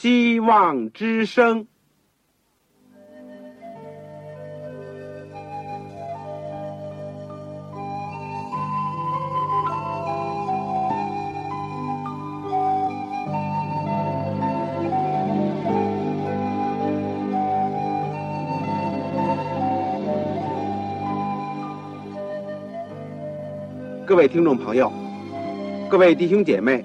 希望之声。各位听众朋友，各位弟兄姐妹，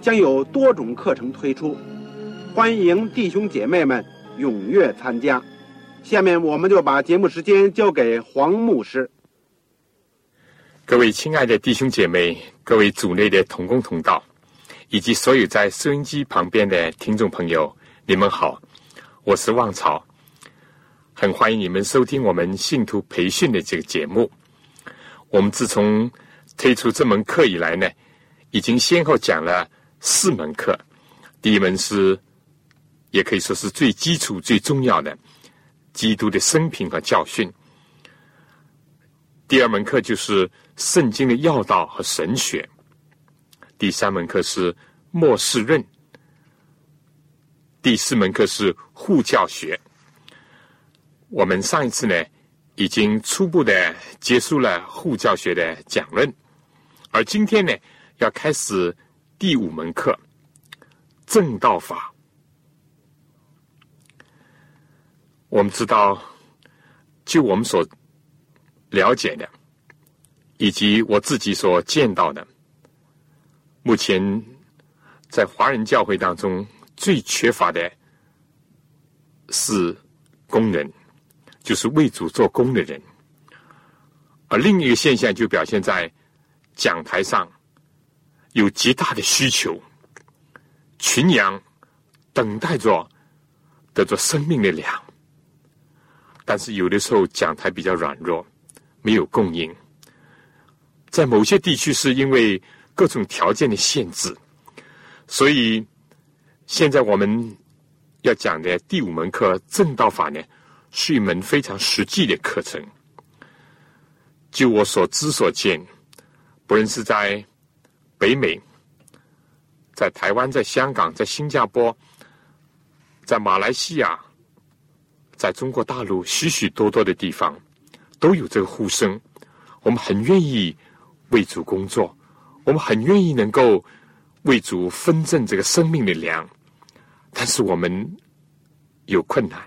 将有多种课程推出，欢迎弟兄姐妹们踊跃参加。下面我们就把节目时间交给黄牧师。各位亲爱的弟兄姐妹，各位组内的同工同道，以及所有在收音机旁边的听众朋友，你们好，我是旺草，很欢迎你们收听我们信徒培训的这个节目。我们自从推出这门课以来呢，已经先后讲了四门课。第一门是，也可以说是最基础、最重要的基督的生平和教训。第二门课就是圣经的要道和神学。第三门课是末世论。第四门课是护教学。我们上一次呢？已经初步的结束了护教学的讲论，而今天呢，要开始第五门课——正道法。我们知道，就我们所了解的，以及我自己所见到的，目前在华人教会当中最缺乏的是工人。就是为主做工的人，而另一个现象就表现在讲台上有极大的需求，群羊等待着得着生命的粮，但是有的时候讲台比较软弱，没有供应。在某些地区是因为各种条件的限制，所以现在我们要讲的第五门课正道法呢。是一门非常实际的课程。就我所知所见，不论是在北美、在台湾、在香港、在新加坡、在马来西亚、在中国大陆许许多多的地方，都有这个呼声。我们很愿意为主工作，我们很愿意能够为主分赠这个生命的粮，但是我们有困难。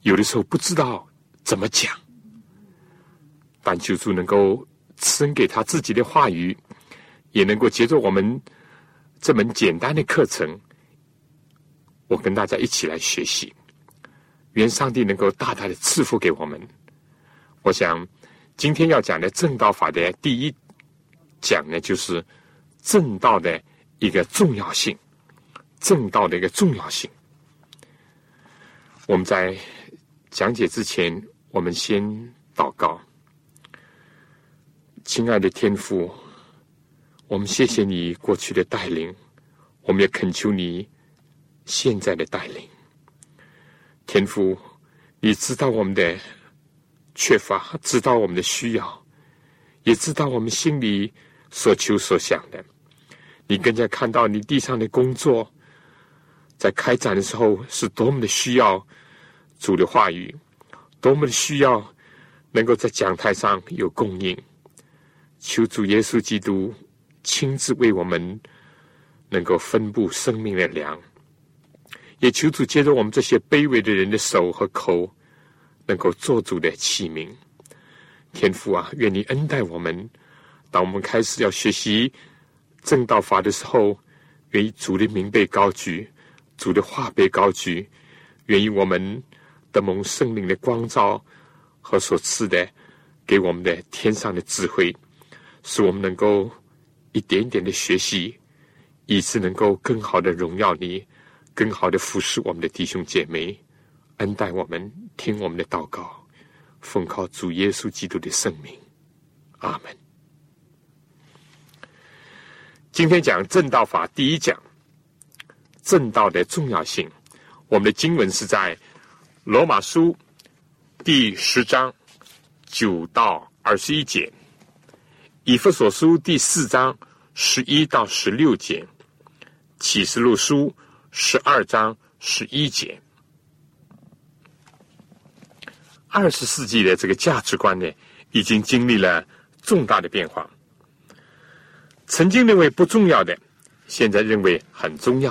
有的时候不知道怎么讲，但求主能够赐给他自己的话语，也能够接着我们这门简单的课程，我跟大家一起来学习。愿上帝能够大大的赐福给我们。我想今天要讲的正道法的第一讲呢，就是正道的一个重要性，正道的一个重要性。我们在。讲解之前，我们先祷告。亲爱的天父，我们谢谢你过去的带领，我们也恳求你现在的带领。天父，你知道我们的缺乏，知道我们的需要，也知道我们心里所求所想的。你更加看到你地上的工作，在开展的时候是多么的需要。主的话语多么的需要，能够在讲台上有供应。求主耶稣基督亲自为我们能够分布生命的粮，也求主借着我们这些卑微的人的手和口，能够做主的器皿。天父啊，愿你恩待我们。当我们开始要学习正道法的时候，愿意主的名被高举，主的话被高举，愿意我们。得蒙圣灵的光照和所赐的给我们的天上的智慧，使我们能够一点点的学习，以致能够更好的荣耀你，更好的服侍我们的弟兄姐妹，恩待我们，听我们的祷告，奉靠主耶稣基督的圣名，阿门。今天讲正道法第一讲，正道的重要性。我们的经文是在罗马书第十章九到二十一节，以弗所书第四章十一到十六节，启示录书十二章十一节。二十世纪的这个价值观呢，已经经历了重大的变化。曾经认为不重要的，现在认为很重要；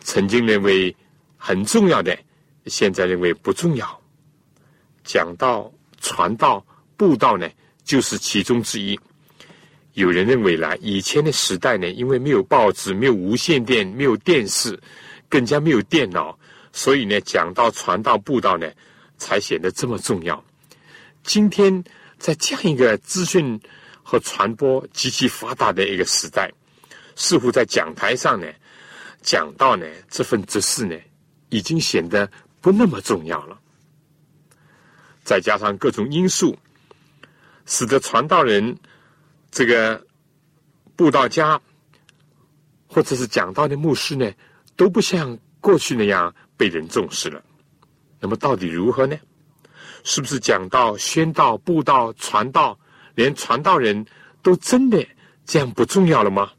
曾经认为很重要的，现在认为不重要。讲道、传道、布道呢，就是其中之一。有人认为呢，以前的时代呢，因为没有报纸、没有无线电、没有电视，更加没有电脑，所以呢，讲道、传道、布道呢，才显得这么重要。今天在这样一个资讯。和传播极其发达的一个时代，似乎在讲台上呢，讲到呢这份职事呢，已经显得不那么重要了。再加上各种因素，使得传道人、这个布道家，或者是讲道的牧师呢，都不像过去那样被人重视了。那么到底如何呢？是不是讲道、宣道、布道、传道？连传道人都真的这样不重要了吗？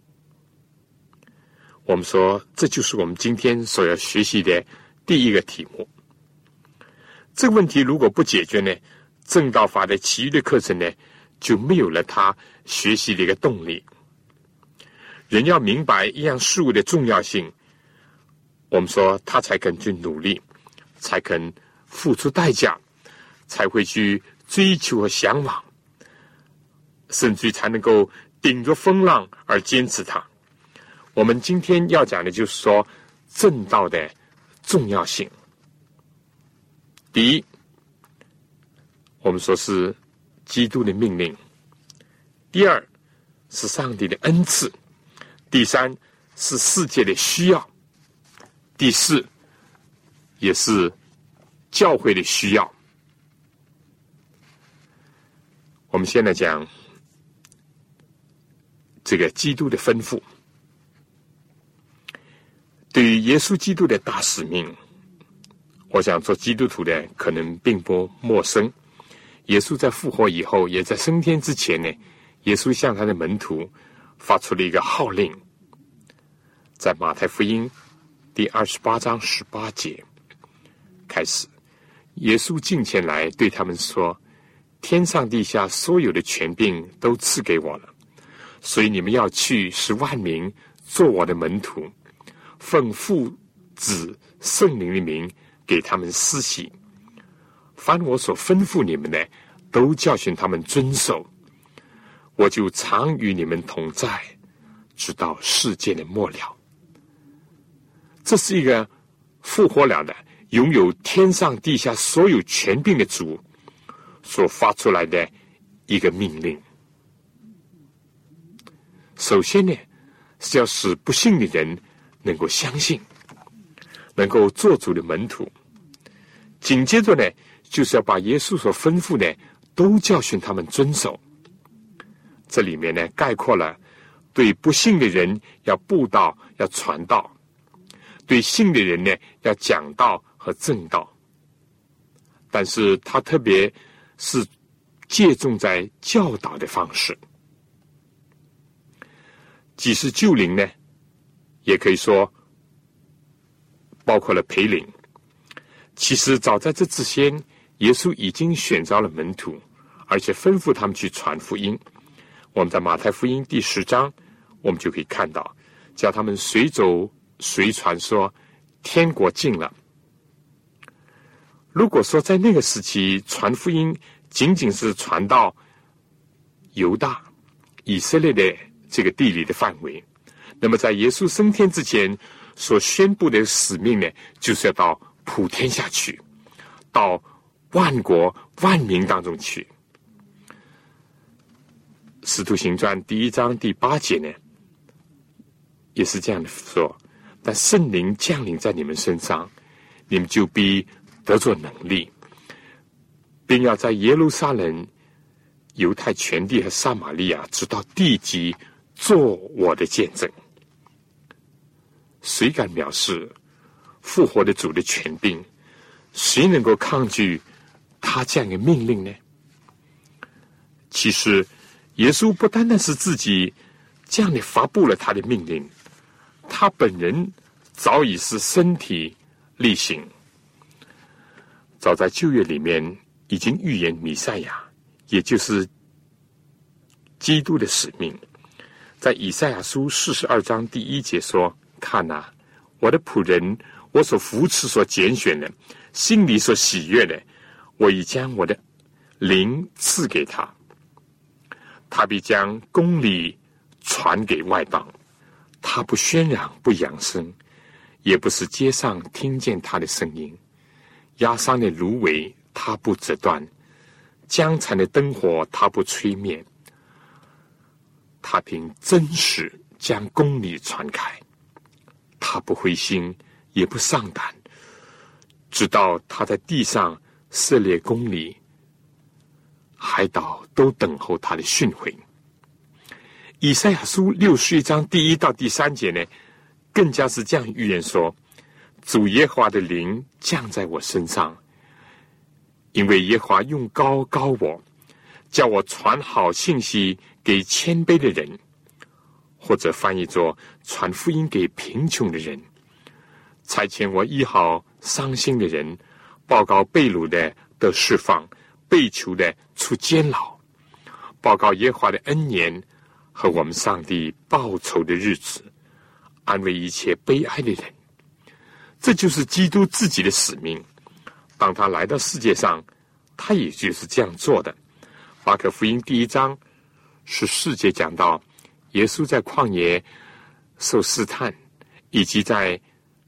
我们说，这就是我们今天所要学习的第一个题目。这个问题如果不解决呢，正道法的其余的课程呢就没有了它学习的一个动力。人要明白一样事物的重要性，我们说他才肯去努力，才肯付出代价，才会去追求和向往。甚至才能够顶着风浪而坚持它。我们今天要讲的就是说正道的重要性。第一，我们说是基督的命令；第二，是上帝的恩赐；第三，是世界的需要；第四，也是教会的需要。我们现在讲。这个基督的吩咐，对于耶稣基督的大使命，我想做基督徒的可能并不陌生。耶稣在复活以后，也在升天之前呢，耶稣向他的门徒发出了一个号令，在马太福音第二十八章十八节开始，耶稣近前来对他们说：“天上地下所有的权柄都赐给我了。”所以你们要去，使万民做我的门徒，奉父、子、圣灵的名给他们施洗。凡我所吩咐你们的，都教训他们遵守。我就常与你们同在，直到世界的末了。这是一个复活了的、拥有天上地下所有权柄的主所发出来的一个命令。首先呢，是要使不信的人能够相信，能够做主的门徒。紧接着呢，就是要把耶稣所吩咐的都教训他们遵守。这里面呢，概括了对不信的人要布道、要传道；对信的人呢，要讲道和正道。但是他特别是借重在教导的方式。既是救灵呢，也可以说包括了培灵。其实早在这之前，耶稣已经选召了门徒，而且吩咐他们去传福音。我们在马太福音第十章，我们就可以看到，叫他们随走随传，说天国近了。如果说在那个时期传福音仅仅是传到犹大、以色列的。这个地理的范围，那么在耶稣升天之前所宣布的使命呢，就是要到普天下去，到万国万民当中去。使徒行传第一章第八节呢，也是这样的说：但圣灵降临在你们身上，你们就必得着能力，并要在耶路撒冷、犹太全地和撒玛利亚，直到地极，做我的见证。谁敢藐视复活的主的权柄？谁能够抗拒他这样的命令呢？其实，耶稣不单单是自己这样的发布了他的命令，他本人早已是身体力行。早在旧约里面已经预言弥赛亚，也就是基督的使命，在以赛亚书四十二章第一节说。看呐，我的仆人，我所扶持、所拣选的，心里所喜悦的，我已将我的灵赐给他。他必将公理传给外邦。他不喧嚷，不扬声，也不是街上听见他的声音。压伤的芦苇，他不折断；江残的灯火，他不吹灭。他凭真实将公理传开。他不灰心，也不丧胆，直到他在地上涉猎公理，海岛都等候他的训诲。以赛亚书六十一章第一到第三节呢，更加是这样预言说：主耶和华的灵降在我身上，因为耶和华用高高我，叫我传好信息给谦卑的人。或者翻译作传福音给贫穷的人，差遣我医好伤心的人，报告被掳的的释放，被囚的出监牢，报告耶和华的恩年和我们上帝报仇的日子，安慰一切悲哀的人。这就是基督自己的使命。当他来到世界上，他也就是这样做的。马可福音第一章是世界讲到。耶稣在旷野受试探，以及在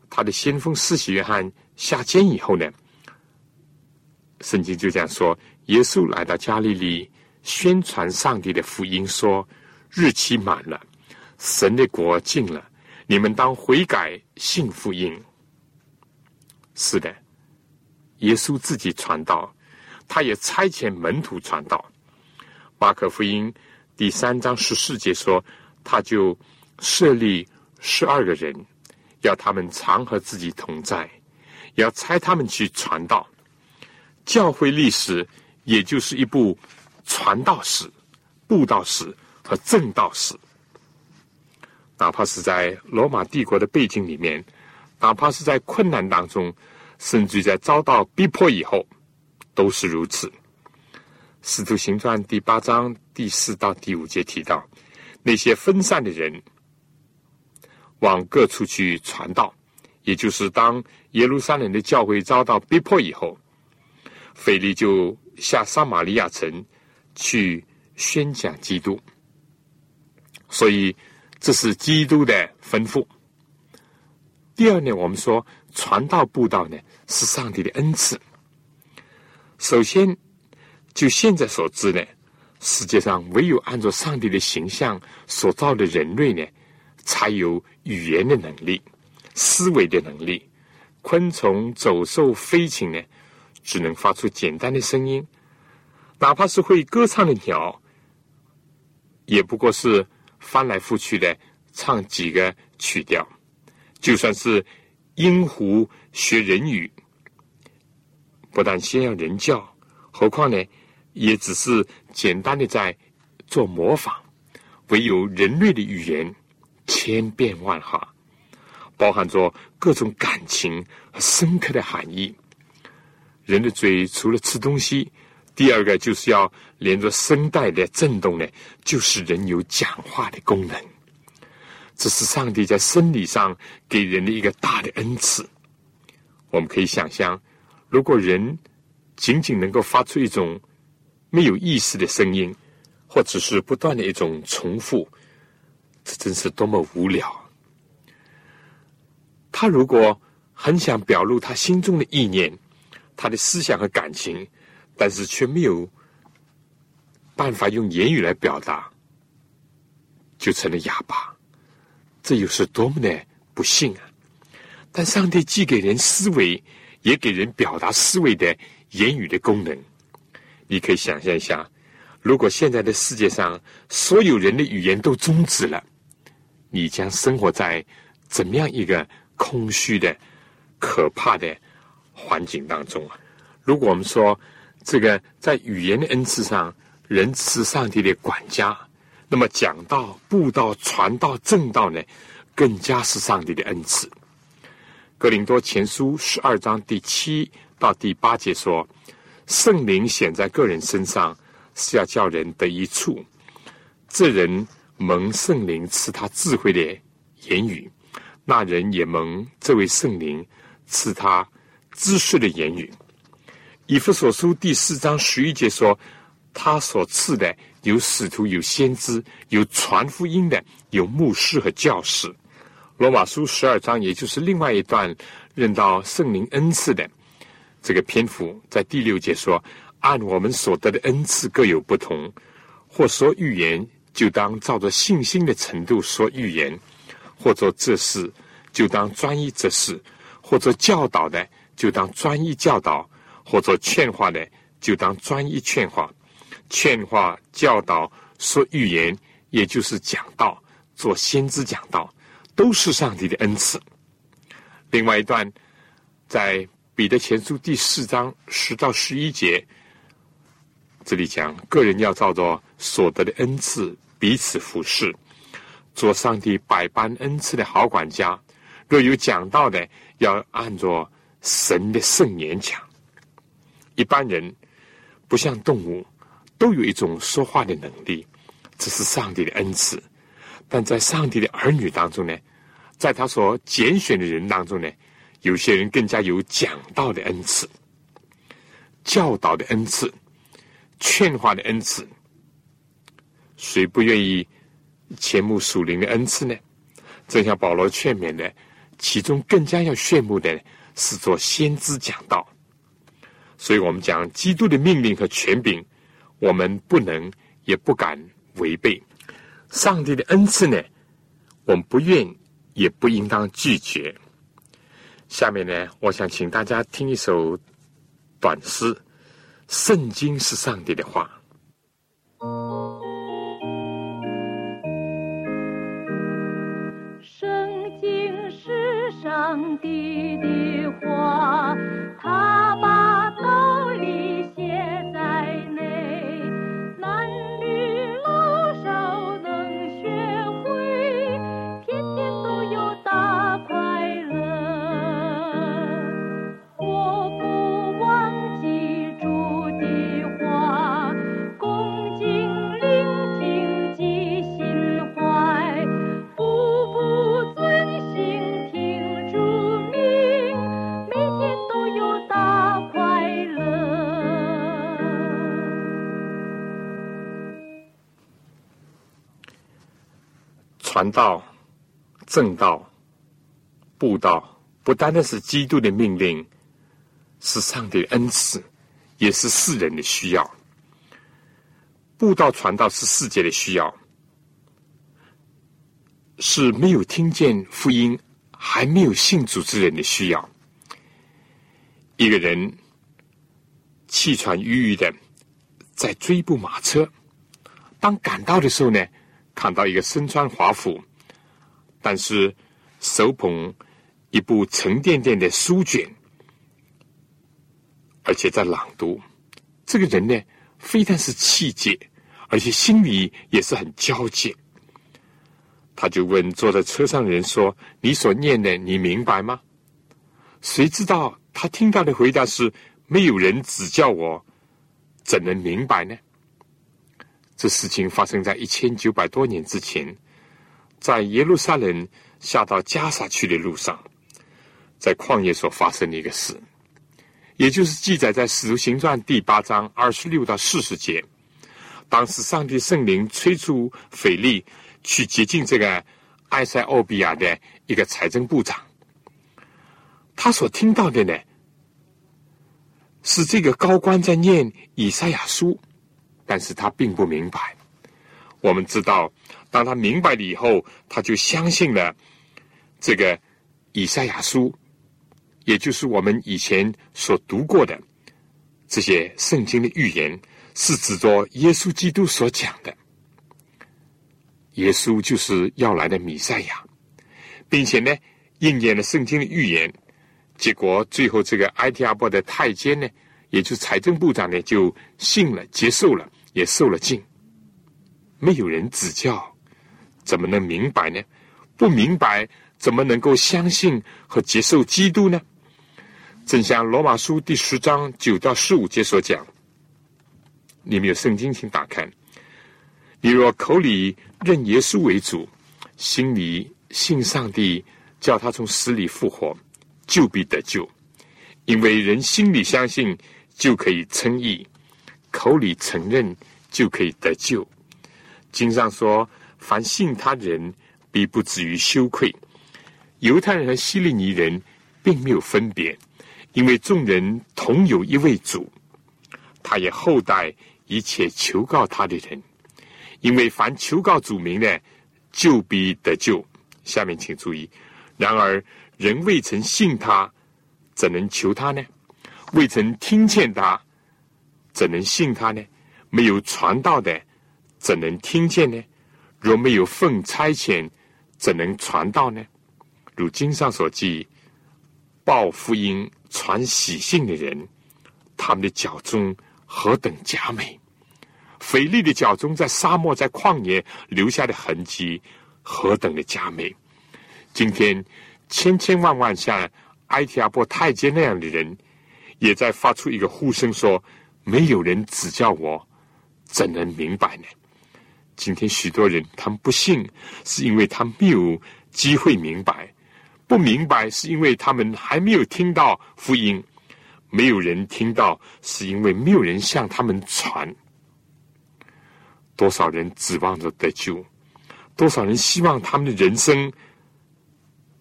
他的先锋施洗约翰下监以后呢，圣经就这样说：耶稣来到加利利，宣传上帝的福音，说日期满了，神的国近了，你们当悔改信福音。是的，耶稣自己传道，他也差遣门徒传道。马可福音。第三章十四节说，他就设立十二个人，要他们常和自己同在，要差他们去传道。教会历史也就是一部传道史、布道史和正道史。哪怕是在罗马帝国的背景里面，哪怕是在困难当中，甚至在遭到逼迫以后，都是如此。《使徒行传》第八章第四到第五节提到，那些分散的人往各处去传道，也就是当耶路撒冷的教会遭到逼迫以后，腓力就下撒玛利亚城去宣讲基督。所以，这是基督的吩咐。第二呢，我们说传道布道呢是上帝的恩赐。首先。就现在所知呢，世界上唯有按照上帝的形象所造的人类呢，才有语言的能力、思维的能力。昆虫、走兽、飞禽呢，只能发出简单的声音；哪怕是会歌唱的鸟，也不过是翻来覆去的唱几个曲调。就算是鹦鹉学人语，不但先要人叫，何况呢？也只是简单的在做模仿，唯有人类的语言千变万化，包含着各种感情和深刻的含义。人的嘴除了吃东西，第二个就是要连着声带的震动呢，就是人有讲话的功能。这是上帝在生理上给人的一个大的恩赐。我们可以想象，如果人仅仅能够发出一种。没有意识的声音，或者是不断的一种重复，这真是多么无聊。他如果很想表露他心中的意念、他的思想和感情，但是却没有办法用言语来表达，就成了哑巴。这又是多么的不幸啊！但上帝既给人思维，也给人表达思维的言语的功能。你可以想象一下，如果现在的世界上所有人的语言都终止了，你将生活在怎么样一个空虚的、可怕的环境当中啊？如果我们说这个在语言的恩赐上，人是上帝的管家，那么讲道、布道、传道、正道呢，更加是上帝的恩赐。格林多前书十二章第七到第八节说：“圣灵显在个人身上，是要叫人得一处。这人蒙圣灵赐他智慧的言语，那人也蒙这位圣灵赐他知识的言语。”以弗所书第四章十一节说。他所赐的有使徒，有先知，有传福音的，有牧师和教士。罗马书十二章，也就是另外一段认到圣灵恩赐的这个篇幅，在第六节说：按我们所得的恩赐各有不同，或说预言，就当照着信心的程度说预言；或者这事，就当专一这事；或者教导的，就当专一教导；或者劝化的，就当专一劝化。劝化、教导、说预言，也就是讲道、做先知讲道，都是上帝的恩赐。另外一段，在彼得前书第四章十到十一节，这里讲个人要照着所得的恩赐彼此服侍，做上帝百般恩赐的好管家。若有讲道的，要按着神的圣言讲。一般人不像动物。都有一种说话的能力，这是上帝的恩赐。但在上帝的儿女当中呢，在他所拣选的人当中呢，有些人更加有讲道的恩赐、教导的恩赐、劝化的恩赐。谁不愿意前慕属灵的恩赐呢？正像保罗劝勉的，其中更加要炫目的是做先知讲道。所以我们讲基督的命令和权柄。我们不能也不敢违背上帝的恩赐呢？我们不愿也不应当拒绝。下面呢，我想请大家听一首短诗，《圣经是上帝的话》。上帝的话，他把传道、正道、布道，不单单是基督的命令，是上帝的恩赐，也是世人的需要。布道传道是世界的需要，是没有听见福音还没有信主之人的需要。一个人气喘吁吁的在追捕马车，当赶到的时候呢？看到一个身穿华服，但是手捧一部沉甸甸的书卷，而且在朗读。这个人呢，非但是气节，而且心里也是很焦急。他就问坐在车上的人说：“你所念的，你明白吗？”谁知道他听到的回答是：“没有人指教我，怎能明白呢？”这事情发生在一千九百多年之前，在耶路撒冷下到加沙去的路上，在旷野所发生的一个事，也就是记载在《使徒行传》第八章二十六到四十节。当时上帝圣灵催促腓力去接近这个埃塞俄比亚的一个财政部长，他所听到的呢，是这个高官在念以赛亚书。但是他并不明白。我们知道，当他明白了以后，他就相信了这个以赛亚书也就是我们以前所读过的这些圣经的预言，是指着耶稣基督所讲的。耶稣就是要来的弥赛亚，并且呢，应验了圣经的预言。结果最后，这个埃提阿波的太监呢，也就是财政部长呢，就信了，接受了，也受了禁。没有人指教，怎么能明白呢？不明白，怎么能够相信和接受基督呢？正像罗马书第十章九到十五节所讲，你们有圣经，请打开。你若口里认耶稣为主，心里信上帝叫他从死里复活，就必得救。因为人心里相信，就可以称义；口里承认，就可以得救。经上说：“凡信他人，必不至于羞愧。”犹太人和希利尼人并没有分别，因为众人同有一位主，他也厚待一切求告他的人。因为凡求告主名的，就必得救。下面请注意：然而人未曾信他，怎能求他呢？未曾听见他，怎能信他呢？没有传道的，怎能听见呢？若没有奉差遣，怎能传道呢？如经上所记，报福音、传喜信的人，他们的脚中何等佳美！腓力的脚中，在沙漠、在旷野留下的痕迹，何等的佳美！今天，千千万万像埃提阿波太监那样的人，也在发出一个呼声，说：“没有人指教我，怎能明白呢？”今天，许多人他们不信，是因为他们没有机会明白；不明白，是因为他们还没有听到福音；没有人听到，是因为没有人向他们传。多少人指望着得救？多少人希望他们的人生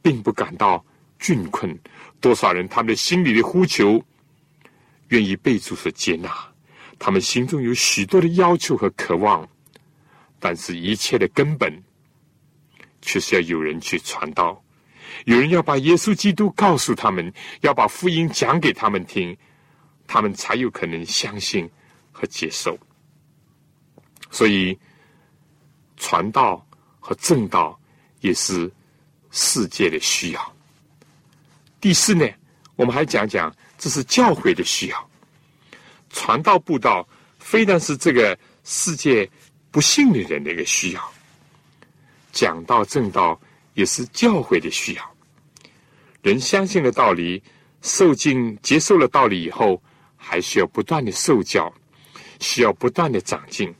并不感到窘困？多少人他们的心里的呼求愿意被主所接纳？他们心中有许多的要求和渴望，但是一切的根本却是要有人去传道，有人要把耶稣基督告诉他们，要把福音讲给他们听，他们才有可能相信和接受。所以，传道和正道也是世界的需要。第四呢，我们还讲讲，这是教会的需要。传道布道，非但是这个世界不信的人的一个需要，讲道正道也是教会的需要。人相信了道理，受尽接受了道理以后，还需要不断的受教，需要不断的长进。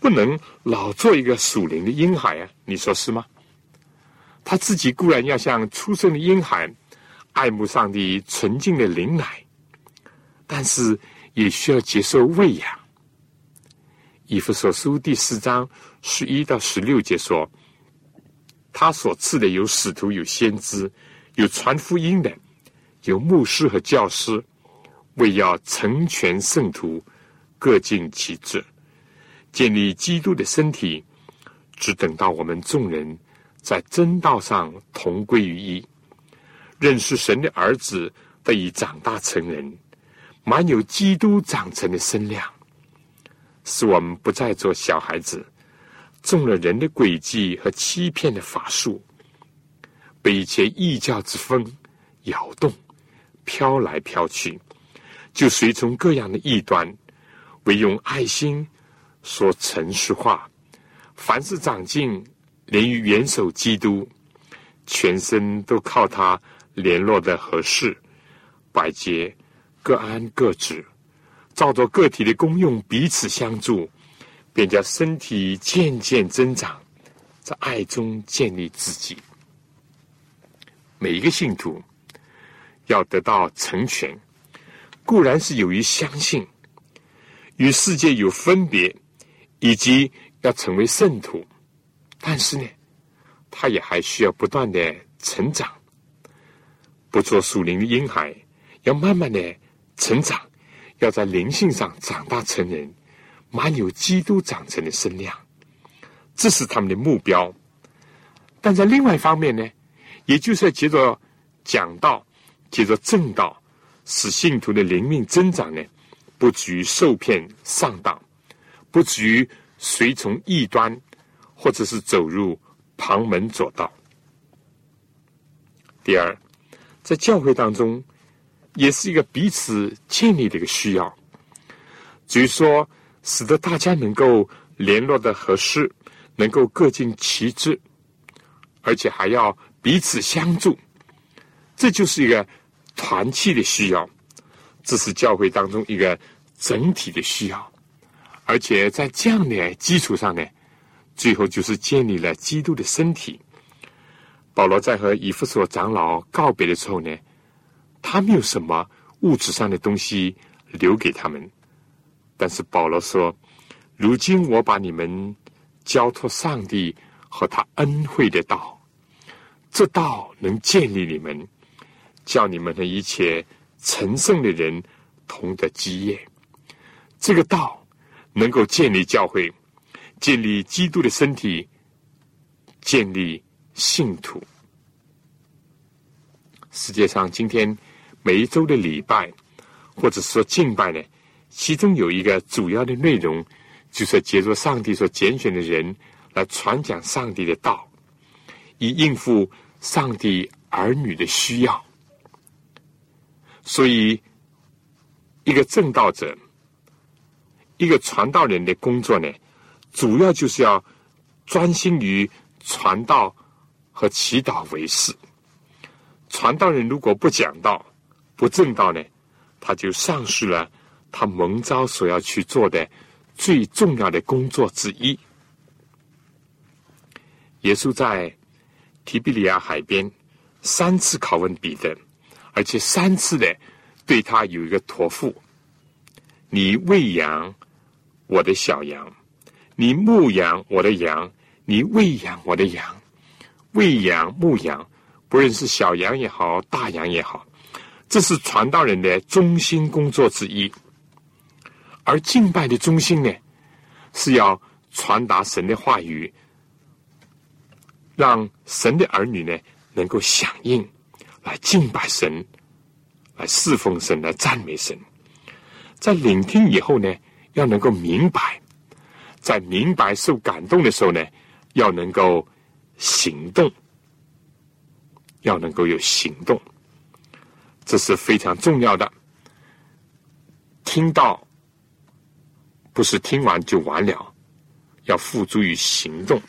不能老做一个属灵的婴孩啊！你说是吗？他自己固然要像出生的婴孩，爱慕上帝纯净的灵奶，但是也需要接受喂养。以弗所书第四章十一到十六节说：“他所赐的有使徒，有先知，有传福音的，有牧师和教师，为要成全圣徒，各尽其职。”建立基督的身体，只等到我们众人在真道上同归于一，认识神的儿子得以长大成人，满有基督长成的身量，使我们不再做小孩子，中了人的诡计和欺骗的法术，被一切异教之风摇动，飘来飘去，就随从各样的异端，唯用爱心。说诚实话，凡是长进，连于元首基督，全身都靠他联络的合适，百节各安各职，照着个体的功用彼此相助，便叫身体渐渐增长，在爱中建立自己。每一个信徒要得到成全，固然是由于相信，与世界有分别。以及要成为圣徒，但是呢，他也还需要不断的成长，不做属灵的婴孩，要慢慢的成长，要在灵性上长大成人，满有基督长成的身量，这是他们的目标。但在另外一方面呢，也就是要接着讲道、接着正道，使信徒的灵命增长呢，不至于受骗上当，不至于随从异端，或者是走入旁门左道。第二，在教会当中，也是一个彼此建立的一个需要，就是说，使得大家能够联络的合适，能够各尽其职，而且还要彼此相助，这就是一个团契的需要，这是教会当中一个整体的需要，而且在这样的基础上呢，最后就是建立了基督的身体。保罗在和以弗所长老告别的时候呢，他没有什么物质上的东西留给他们，但是保罗说：“如今我把你们交托上帝和他恩惠的道，这道能建立你们，叫你们的一切成圣的人同得基业。这个道能够建立教会，建立基督的身体，建立。”信徒，世界上今天每一周的礼拜，或者说敬拜呢，其中有一个主要的内容，就是借助上帝所拣选的人来传讲上帝的道，以应付上帝儿女的需要。所以，一个正道者，一个传道人的工作呢，主要就是要专心于传道。和祈祷为事。传道人如果不讲道、不正道呢，他就丧失了他蒙召所要去做的最重要的工作之一。耶稣在提比利亚海边三次拷问彼得，而且三次的对他有一个托付：你喂养我的小羊，你牧养我的羊，你喂养我的羊。喂养、牧羊，不论是小羊也好，大羊也好，这是传道人的中心工作之一。而敬拜的中心呢，是要传达神的话语，让神的儿女呢能够响应，来敬拜神，来侍奉神，来赞美神。在聆听以后呢，要能够明白，在明白受感动的时候呢，要能够。行动要能够有行动，这是非常重要的。听到不是听完就完了，要付诸于行动。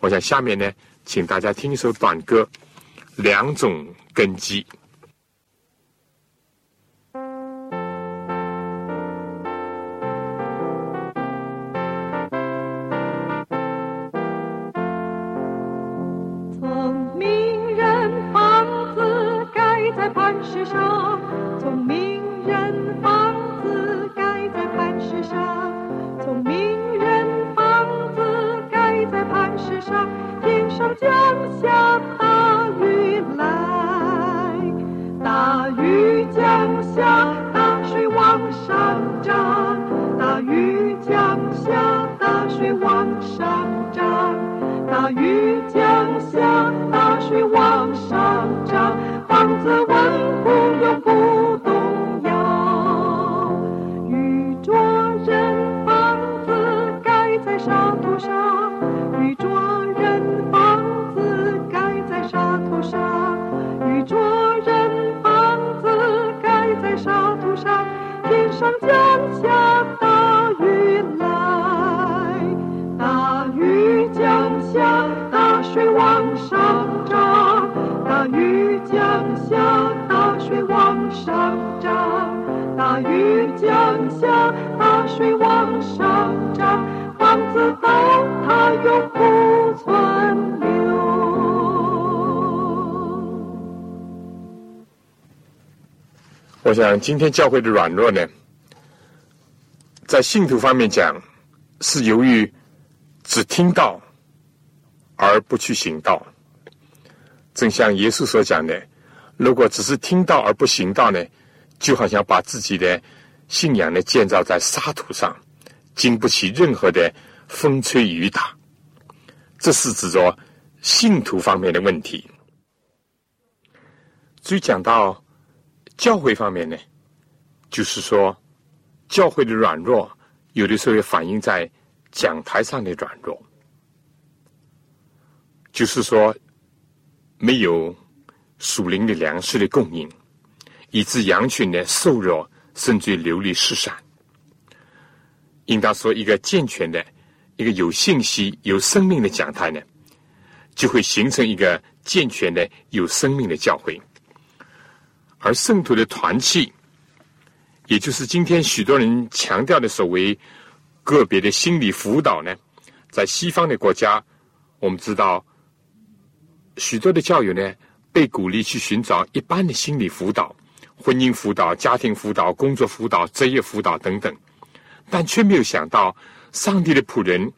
我想下面呢，请大家听一首短歌，《两种根基》。strong. 我想，今天教会的软弱呢，在信徒方面讲，是由于只听到而不去行道。正像耶稣所讲的，如果只是听到而不行道呢，就好像把自己的信仰呢建造在沙土上，经不起任何的风吹雨打。这是指着信徒方面的问题。至于讲到教会方面呢，就是说教会的软弱，有的时候也反映在讲台上的软弱，就是说没有属灵的粮食的供应，以致羊群呢瘦弱，甚至流离失散。应当说，一个健全的、一个有信息、有生命的讲台呢，就会形成一个健全的、有生命的教会。而圣徒的团契，也就是今天许多人强调的所谓个别的心理辅导呢，在西方的国家，我们知道许多的教友呢，被鼓励去寻找一般的心理辅导、婚姻辅导、家庭辅导、工作辅导、职业辅导等等。但却没有想到，上帝的仆人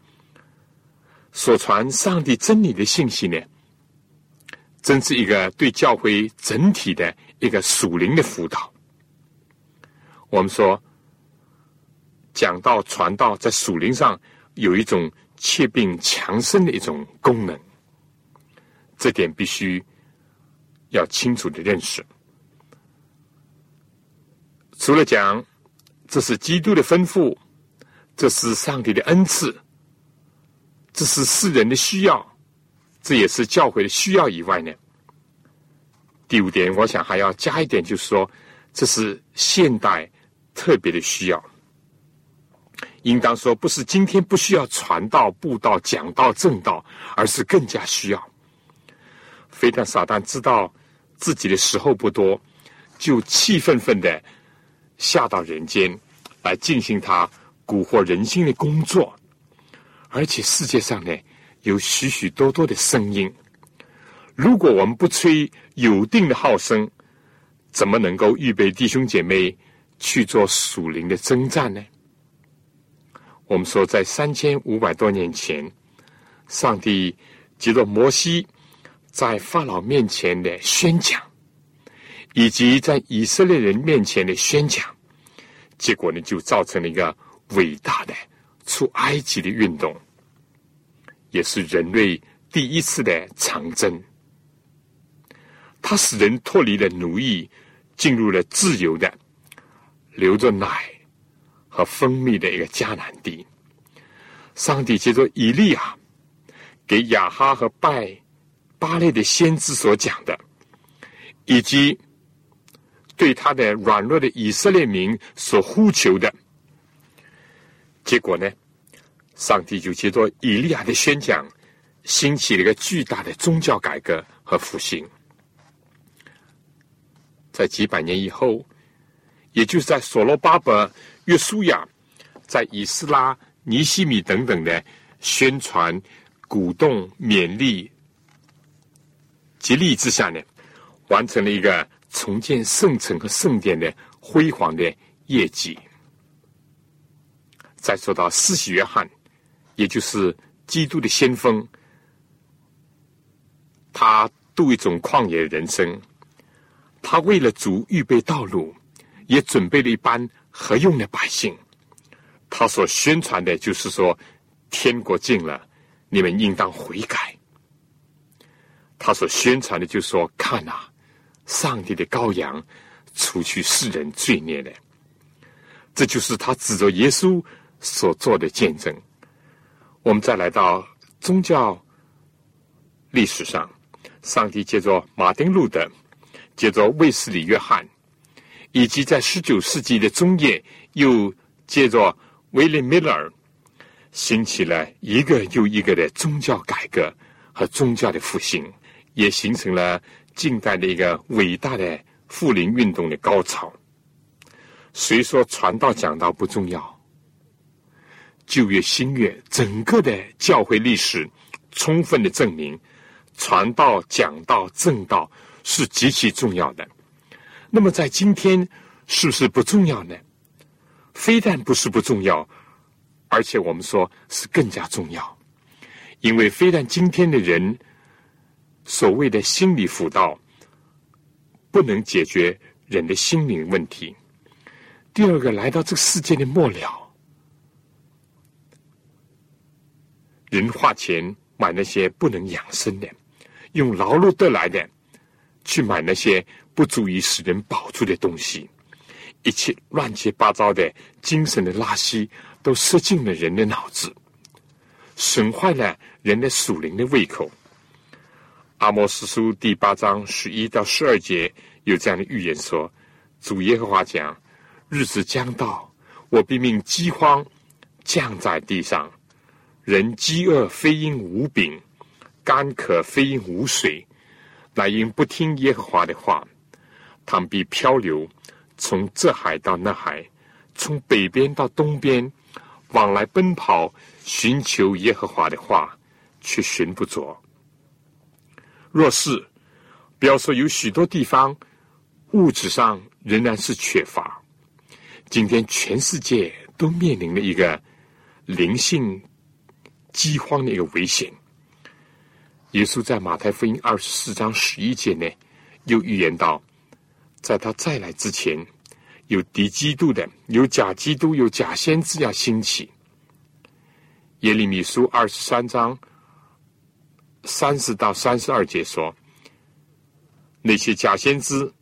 所传上帝真理的信息呢，真是一个对教会整体的一个属灵的辅导。我们说，讲道传道在属灵上有一种切并强身的一种功能，这点必须要清楚的认识。除了讲。这是基督的吩咐，这是上帝的恩赐，这是世人的需要，这也是教会的需要。以外呢，第五点，我想还要加一点，就是说，这是现代特别的需要。应当说，不是今天不需要传道、布道、讲道、正道，而是更加需要。非但撒旦知道自己的时候不多，就气愤愤的。下到人间来进行他蛊惑人心的工作，而且世界上呢有许许多多的声音。如果我们不吹有定的号声，怎么能够预备弟兄姐妹去做属灵的征战呢？我们说，在三千五百多年前，上帝接着摩西在法老面前的宣讲。以及在以色列人面前的宣讲，结果呢，就造成了一个伟大的出埃及的运动，也是人类第一次的长征。它使人脱离了奴役，进入了自由的、流着奶和蜂蜜的一个迦南地。上帝借着以利亚给亚哈和拜巴列的先知所讲的，以及。对他的软弱的以色列民所呼求的结果呢？上帝就借着以利亚的宣讲，兴起了一个巨大的宗教改革和复兴。在几百年以后，也就是在所罗巴伯、约书亚、在以斯拉、尼西米等等的宣传、鼓动、勉励、激励之下呢，完成了一个。重建圣城和圣殿的辉煌的业绩。再说到四喜约翰，也就是基督的先锋，他度一种旷野人生，他为了主预备道路，也准备了一班合用的百姓。他所宣传的就是说，天国近了，你们应当悔改。他所宣传的就是说，看呐。上帝的羔羊，除去世人罪孽的，这就是他指着耶稣所做的见证。我们再来到宗教历史上，上帝借着马丁路德，接着卫斯理约翰，以及在十九世纪的中叶，又接着威廉米勒尔，兴起了一个又一个的宗教改革和宗教的复兴，也形成了。近代的一个伟大的复临运动的高潮。虽说传道讲道不重要，旧约新约整个的教会历史，充分的证明传道讲道正道是极其重要的。那么在今天是不是不重要呢？非但不是不重要，而且我们说是更加重要，因为非但今天的人。所谓的心理辅导不能解决人的心灵问题。第二个，来到这个世界的末了，人花钱买那些不能养生的，用劳碌得来的去买那些不足以使人保住的东西，一切乱七八糟的精神的垃圾，都塞进了人的脑子，损坏了人的属灵的胃口。阿摩斯书第八章十一到十二节有这样的预言说：“主耶和华讲，日子将到，我必命饥荒降在地上，人饥饿非因无饼，干渴非因无水，乃因不听耶和华的话。他们必漂流，从这海到那海，从北边到东边，往来奔跑，寻求耶和华的话，却寻不着。”若是，不要说有许多地方物质上仍然是缺乏，今天全世界都面临了一个灵性饥荒的一个危险。耶稣在马太福音二十四章十一节呢，又预言到，在他再来之前，有敌基督的，有假基督，有假先知要兴起。耶利米书二十三章。三十到三十二节说，那些假先知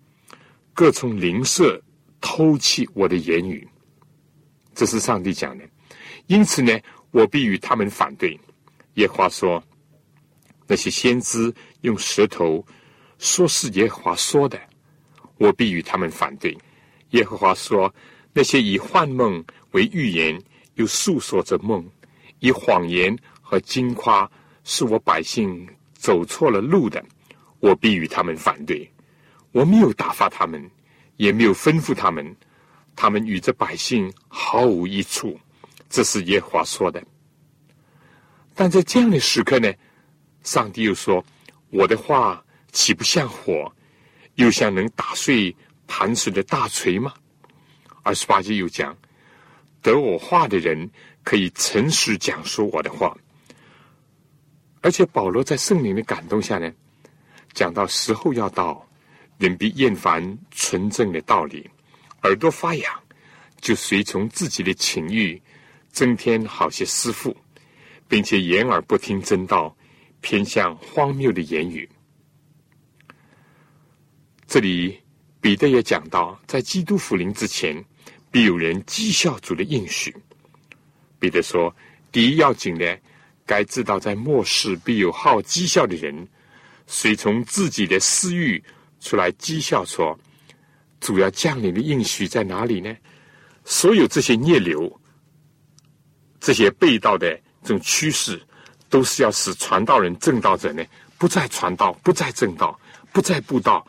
各从邻舍偷窃我的言语，这是上帝讲的。因此呢，我必与他们反对。耶华说，那些先知用舌头说是耶和华说的，我必与他们反对。耶和华说，那些以幻梦为预言，又诉说着梦，以谎言和惊夸。是我百姓走错了路的，我必与他们反对。我没有打发他们，也没有吩咐他们，他们与这百姓毫无益处。这是耶和华说的。但在这样的时刻呢，上帝又说：“我的话岂不像火，又像能打碎磐石的大锤吗？”二十八节又讲：“得我话的人可以诚实讲述我的话。”而且保罗在圣灵的感动下呢，讲到时候要到，人必厌烦纯正的道理，耳朵发痒，就随从自己的情欲，增添好些师傅，并且掩耳不听真道，偏向荒谬的言语。这里彼得也讲到，在基督福临之前，必有人讥笑主的应许。彼得说，第一要紧的。该知道，在末世必有好讥笑的人，随从自己的私欲出来讥笑说：“主要降临的应许在哪里呢？”所有这些逆流、这些被盗的这种趋势，都是要使传道人、正道者呢不再传道、不再正道、不再布道。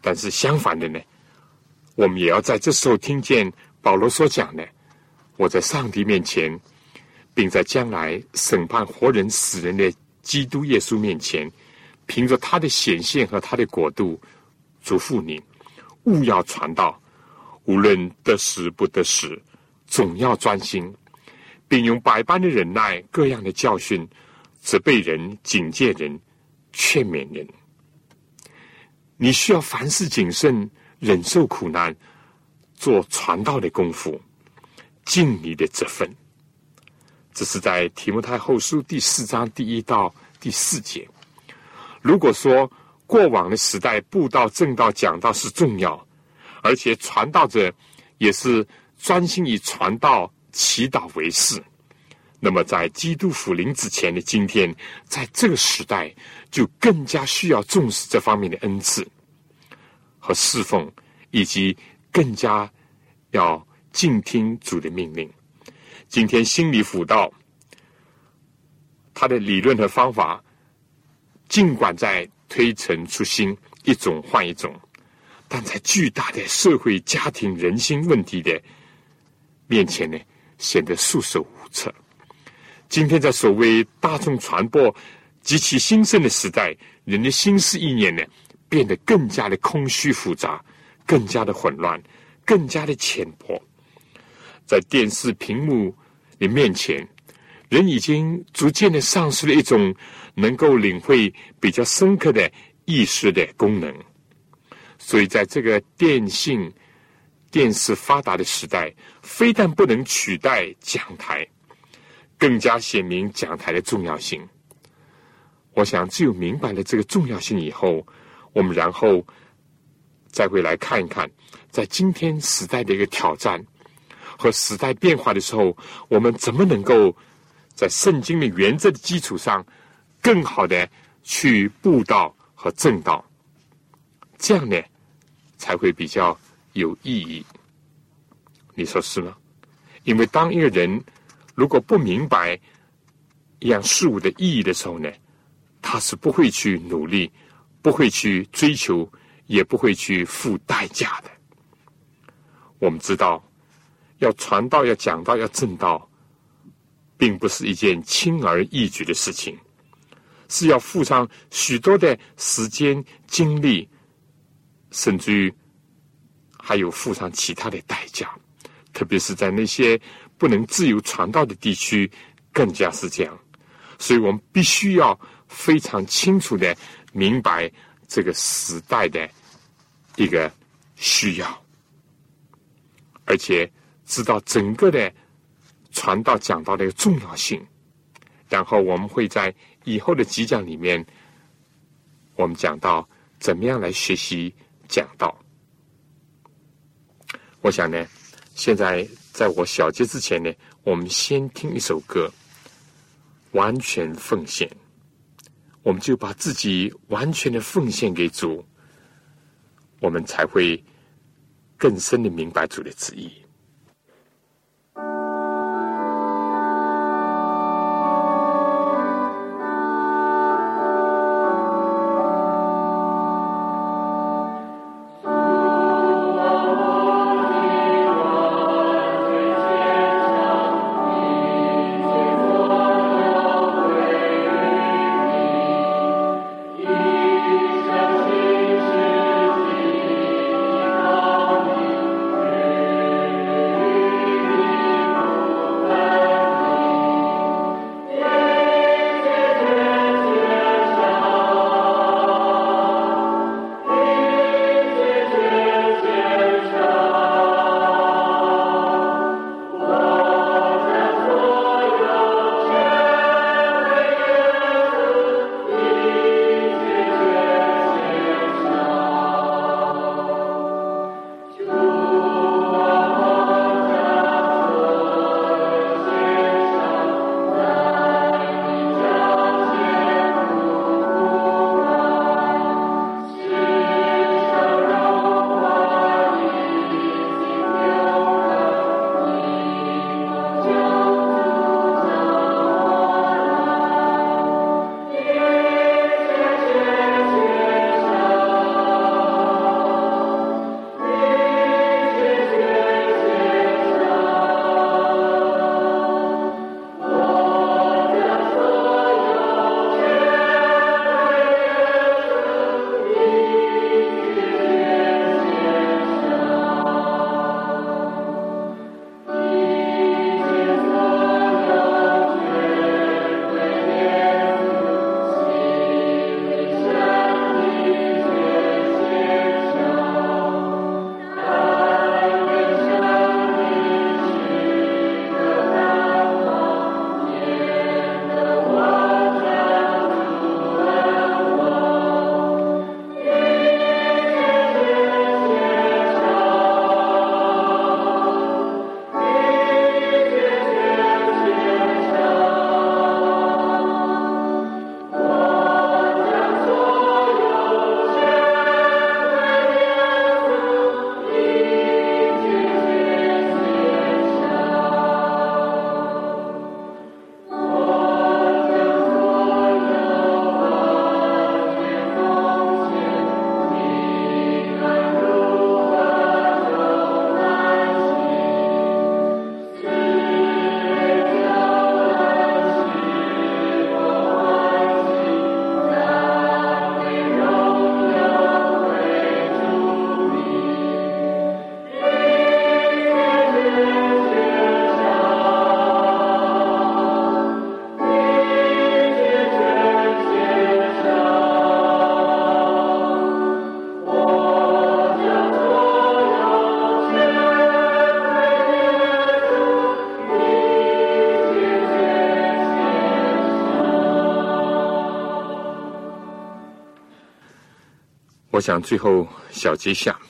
但是相反的呢，我们也要在这时候听见保罗所讲的：“我在上帝面前。”并在将来审判活人死人的基督耶稣面前，凭着他的显现和他的国度，嘱咐你，勿要传道，无论得时不得时，总要专心，并用百般的忍耐、各样的教训，责备人、警戒人、劝勉人。你需要凡事谨慎，忍受苦难，做传道的功夫，尽你的这份。这是在提摩太后书第四章第一到第四节。如果说过往的时代布道、正道、讲道是重要，而且传道者也是专心以传道、祈祷为事，那么在基督复临之前的今天，在这个时代就更加需要重视这方面的恩赐和侍奉，以及更加要静听主的命令。今天心理辅导，他的理论和方法，尽管在推陈出新，一种换一种，但在巨大的社会、家庭、人心问题的面前呢，显得束手无策。今天在所谓大众传播极其兴盛的时代，人的心思意念呢，变得更加的空虚复杂，更加的混乱，更加的浅薄。在电视屏幕的面前，人已经逐渐的丧失了一种能够领会比较深刻的意识的功能。所以，在这个电信、电视发达的时代，非但不能取代讲台，更加显明讲台的重要性。我想，只有明白了这个重要性以后，我们然后再会来看一看，在今天时代的一个挑战和时代变化的时候，我们怎么能够在圣经的原则的基础上，更好的去布道和正道，这样呢，才会比较有意义。你说是吗？因为当一个人如果不明白一样事物的意义的时候呢，他是不会去努力，不会去追求，也不会去付代价的。我们知道，要传道、要讲道、要正道，并不是一件轻而易举的事情，是要付上许多的时间、精力，甚至于还有付上其他的代价。特别是在那些不能自由传道的地区，更加是这样。所以我们必须要非常清楚的明白这个时代的一个需要，而且知道整个的传道讲道的重要性。然后我们会在以后的几讲里面，我们讲到怎么样来学习讲道。我想呢。现在在我小结之前呢，我们先听一首歌，完全奉献，我们就把自己完全的奉献给主，我们才会更深的明白主的旨意。我想最后小结一下，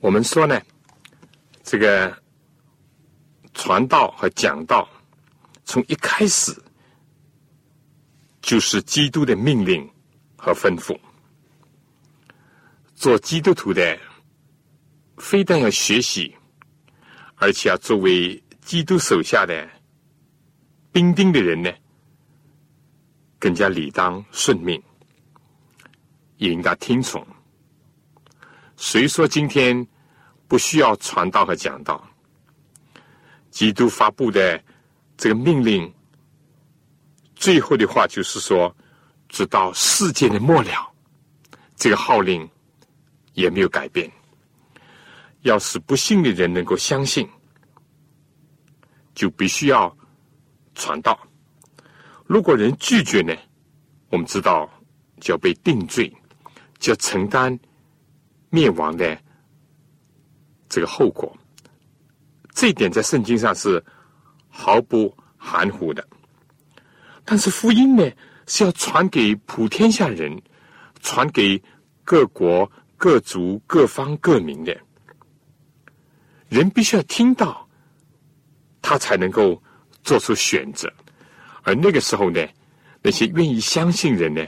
我们说呢，这个传道和讲道，从一开始就是基督的命令和吩咐。做基督徒的，非但要学习，而且要作为基督手下的兵丁的人呢，更加理当顺命。也应该听从。谁说今天不需要传道和讲道？基督发布的这个命令，最后的话就是说，直到世界的末了，这个号令也没有改变。要使不信的人能够相信，就必须要传道。如果人拒绝呢，我们知道就要被定罪。就承担灭亡的这个后果，这一点在圣经上是毫不含糊的。但是福音呢，是要传给普天下人，传给各国、各族、各方、各民的人，必须要听到，他才能够做出选择。而那个时候呢，那些愿意相信人呢，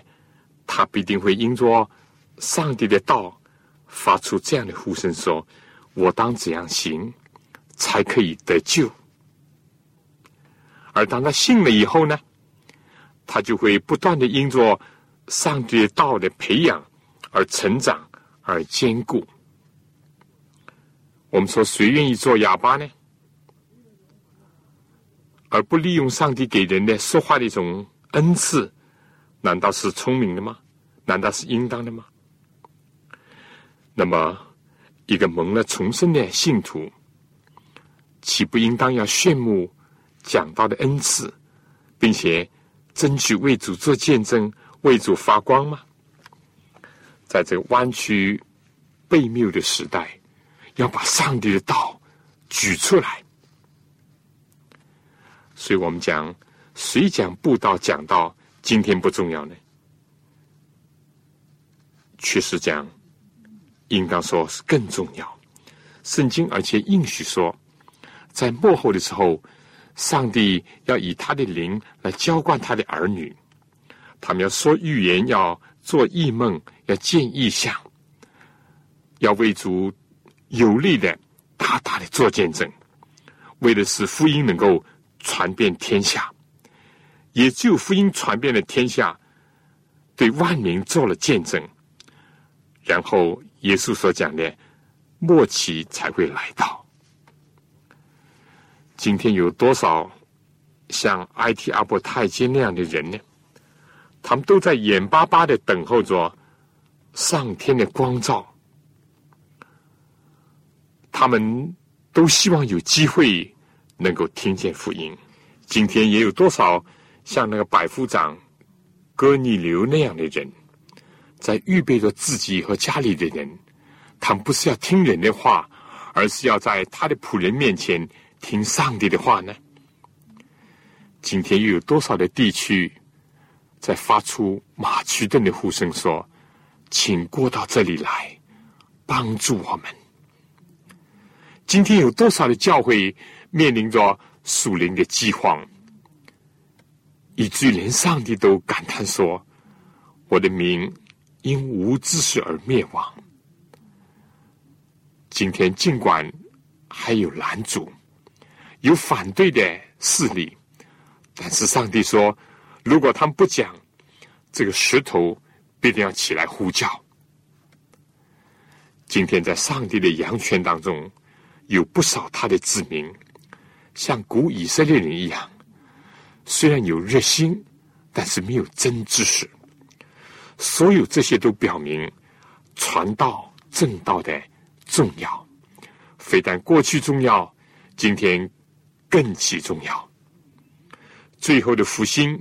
他必定会因着。上帝的道发出这样的呼声：“说我当怎样行，才可以得救？”而当他信了以后呢，他就会不断的因着上帝的道的培养而成长而坚固。我们说，谁愿意做哑巴呢？而不利用上帝给人的说话的一种恩赐，难道是聪明的吗？难道是应当的吗？那么，一个蒙了重生的信徒，岂不应当要羡慕讲道的恩赐，并且争取为主做见证、为主发光吗？在这个弯曲背谬的时代，要把上帝的道举出来。所以我们讲，谁讲布道讲道，今天不重要呢？确实讲。应当说是更重要。圣经而且应许说，在幕后的时候，上帝要以他的灵来浇灌他的儿女，他们要说预言，要做异梦，要见异象，要为主有力的、大大的做见证，为的是福音能够传遍天下。也只有福音传遍了天下，对万民做了见证，然后。耶稣所讲的末期才会来到。今天有多少像埃提阿伯太监那样的人呢？他们都在眼巴巴的等候着上天的光照，他们都希望有机会能够听见福音。今天也有多少像那个百夫长哥尼流那样的人？在预备着自己和家里的人，他们不是要听人的话，而是要在他的仆人面前听上帝的话呢？今天又有多少的地区在发出马其顿的呼声，说：“请过到这里来，帮助我们。”今天有多少的教会面临着属灵的饥荒，以至于连上帝都感叹说：“我的名。”因无知识而灭亡。今天尽管还有拦阻、有反对的势力，但是上帝说，如果他们不讲，这个石头必定要起来呼叫。今天在上帝的羊圈当中，有不少他的子民，像古以色列人一样，虽然有热心，但是没有真知识。所有这些都表明传道正道的重要，非但过去重要，今天更其重要。最后的复兴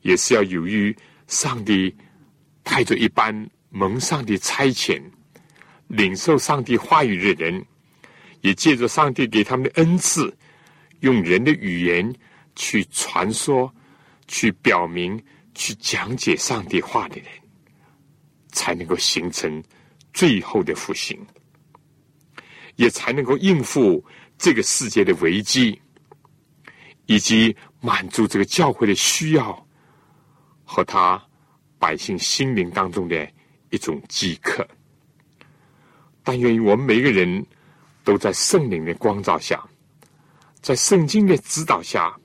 也是要由于上帝带着一般蒙上帝差遣、领受上帝话语的人，也借着上帝给他们的恩赐，用人的语言去传说、去表明、去讲解上帝话的人。才能够形成最后的复兴，也才能够应付这个世界的危机，以及满足这个教会的需要和他百姓心灵当中的一种饥渴。但愿我们每个人都在圣灵的光照下，在圣经的指导下，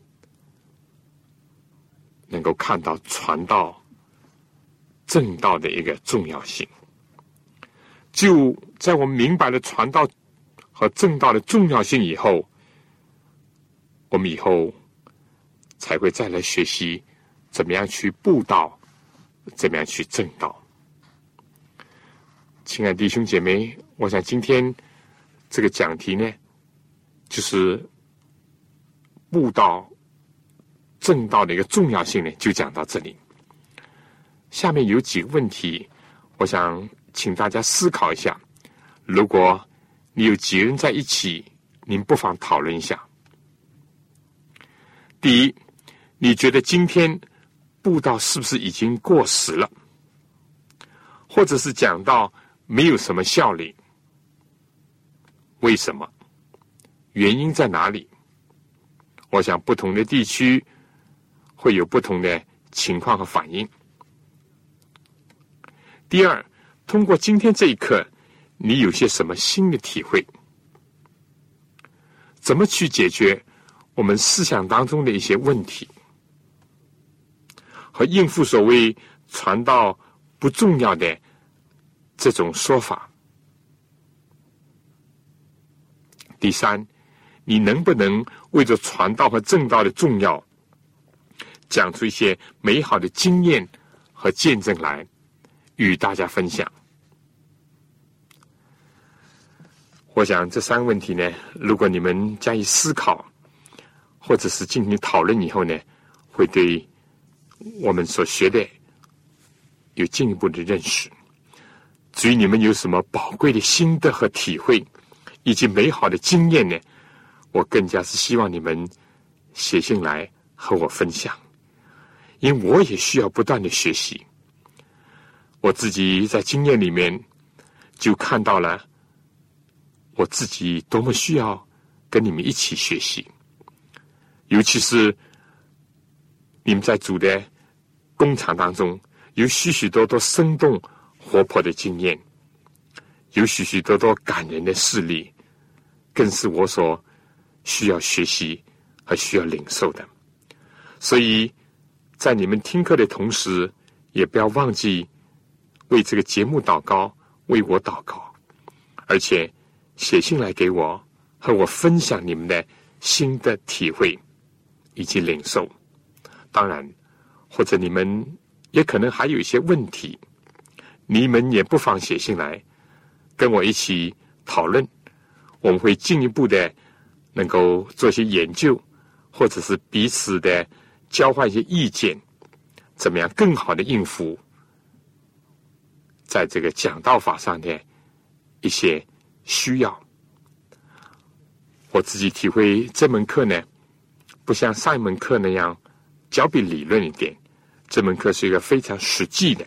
能够看到传道。正道的一个重要性，就在我们明白了传道和正道的重要性以后，我们以后才会再来学习怎么样去布道，怎么样去正道。亲爱的弟兄姐妹，我想今天这个讲题呢，就是布道正道的一个重要性呢，就讲到这里。下面有几个问题，我想请大家思考一下。如果你有几个人在一起，您不妨讨论一下。第一，你觉得今天布道是不是已经过时了，或者是讲到没有什么效力？为什么？原因在哪里？我想不同的地区会有不同的情况和反应。第二，通过今天这一刻，你有些什么新的体会？怎么去解决我们思想当中的一些问题，和应付所谓传道不重要的这种说法？第三，你能不能为着传道和正道的重要，讲出一些美好的经验和见证来？与大家分享。我想这三个问题呢，如果你们加以思考，或者是进行讨论以后呢，会对我们所学的有进一步的认识。至于你们有什么宝贵的心得和体会，以及美好的经验呢，我更加是希望你们写信来和我分享，因为我也需要不断的学习。我自己在经验里面就看到了，我自己多么需要跟你们一起学习，尤其是你们在主的工厂当中有许许多多生动活泼的经验，有许许多多感人的事例，更是我所需要学习和需要领受的。所以在你们听课的同时，也不要忘记。为这个节目祷告，为我祷告，而且写信来给我，和我分享你们的新的体会以及领受。当然，或者你们也可能还有一些问题，你们也不妨写信来跟我一起讨论。我们会进一步的能够做些研究，或者是彼此的交换一些意见，怎么样更好的应付。在这个讲道法上的一些需要，我自己体会这门课呢，不像上一门课那样较比理论一点。这门课是一个非常实际的。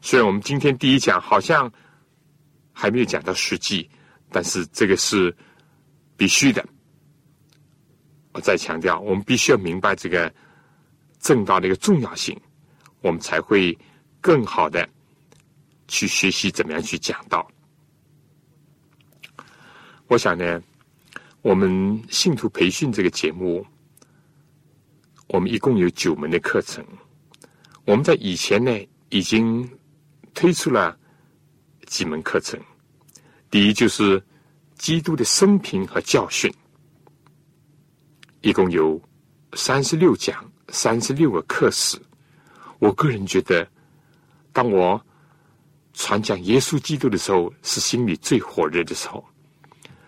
虽然我们今天第一讲好像还没有讲到实际，但是这个是必须的。我再强调，我们必须要明白这个正道的一个重要性，我们才会更好的。去学习怎么样去讲道。我想呢，我们信徒培训这个节目，我们一共有九门的课程。我们在以前呢，已经推出了几门课程。第一就是基督的生平和教训，一共有三十六讲，三十六个课时。我个人觉得，当我传讲耶稣基督的时候，是心里最火热的时候，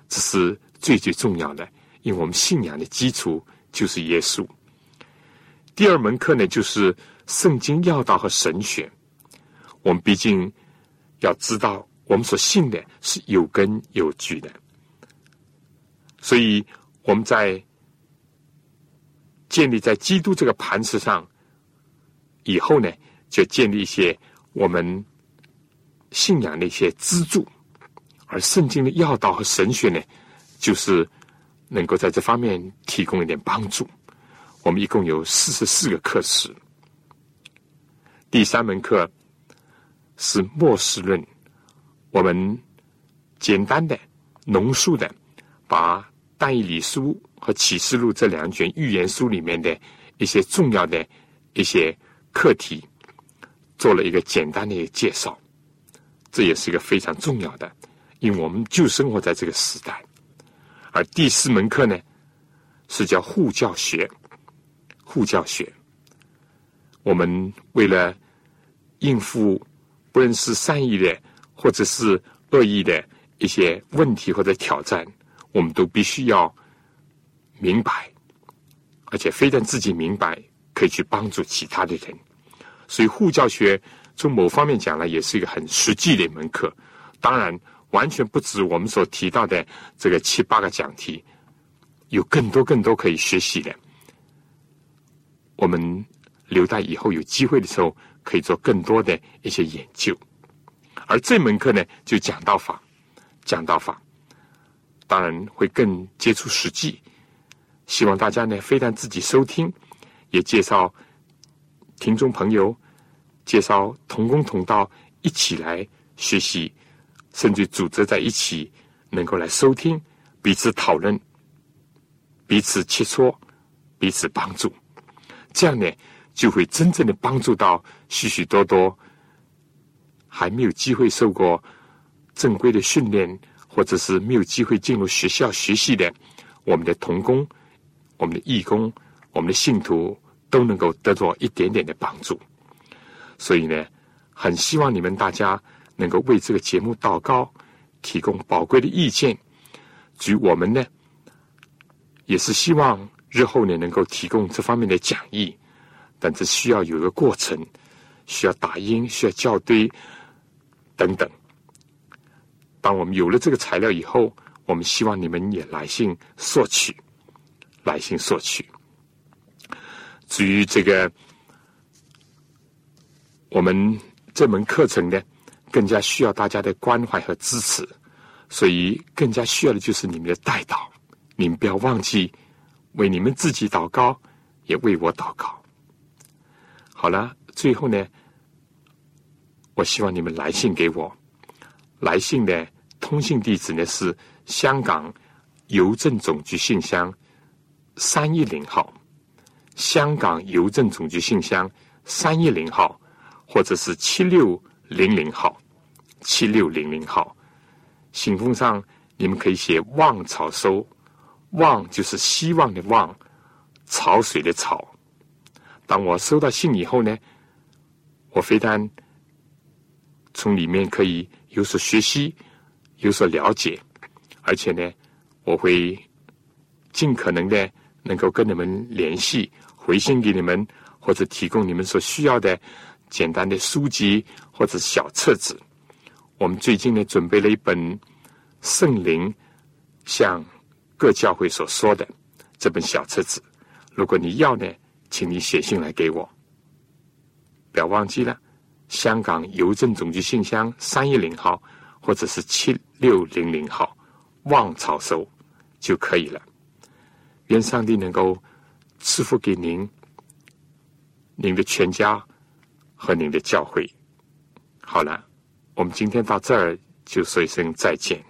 这是最最重要的，因为我们信仰的基础就是耶稣。第二门课呢，就是圣经要道和神学。我们毕竟要知道，我们所信的是有根有据的，所以我们在建立在基督这个磐石上以后呢，就建立一些我们。信仰的一些支柱，而圣经的要道和神学呢，就是能够在这方面提供一点帮助。我们一共有四十四个课时，第三门课是末世论，我们简单的、浓缩的把但以理书和启示录这两卷预言书里面的一些重要的一些课题做了一个简单的介绍。这也是一个非常重要的，因为我们就生活在这个时代。而第四门课呢，是叫护教学。护教学，我们为了应付不论是善意的或者是恶意的一些问题或者挑战，我们都必须要明白，而且非但自己明白，可以去帮助其他的人。所以护教学。从某方面讲呢，也是一个很实际的一门课。当然，完全不止我们所提到的这个七八个讲题，有更多更多可以学习的。我们留待以后有机会的时候，可以做更多的一些研究。而这门课呢，就讲道法，讲道法，当然会更接触实际。希望大家呢，非但自己收听，也介绍听众朋友。介绍同工同道一起来学习，甚至组织在一起，能够来收听，彼此讨论，彼此切磋，彼此帮助。这样呢，就会真正的帮助到许许多多还没有机会受过正规的训练，或者是没有机会进入学校学习的我们的同工、我们的义工、我们的信徒，都能够得到一点点的帮助。所以呢，很希望你们大家能够为这个节目祷告，提供宝贵的意见。至于我们呢，也是希望日后呢能够提供这方面的讲义，但这需要有一个过程，需要打印，需要校对等等。当我们有了这个材料以后，我们希望你们也来信索取，来信索取。至于这个。我们这门课程呢，更加需要大家的关怀和支持，所以更加需要的就是你们的带祷。你们不要忘记为你们自己祷告，也为我祷告。好了，最后呢，我希望你们来信给我。来信的通信地址呢是香港邮政总局信箱三一零号，香港邮政总局信箱三一零号。或者是七六零零号，七六零零号，信封上你们可以写“望草收”，“望”就是希望的“望”，潮水的“潮”。当我收到信以后呢，我非但从里面可以有所学习、有所了解，而且呢，我会尽可能的能够跟你们联系，回信给你们，或者提供你们所需要的。简单的书籍或者小册子，我们最近呢准备了一本《圣灵向各教会所说的》这本小册子。如果你要呢，请你写信来给我，不要忘记了，香港邮政总局信箱三一零号或者是七六零零号，望草收就可以了。愿上帝能够赐福给您，您的全家。和您的教诲，好了，我们今天到这儿就说一声再见。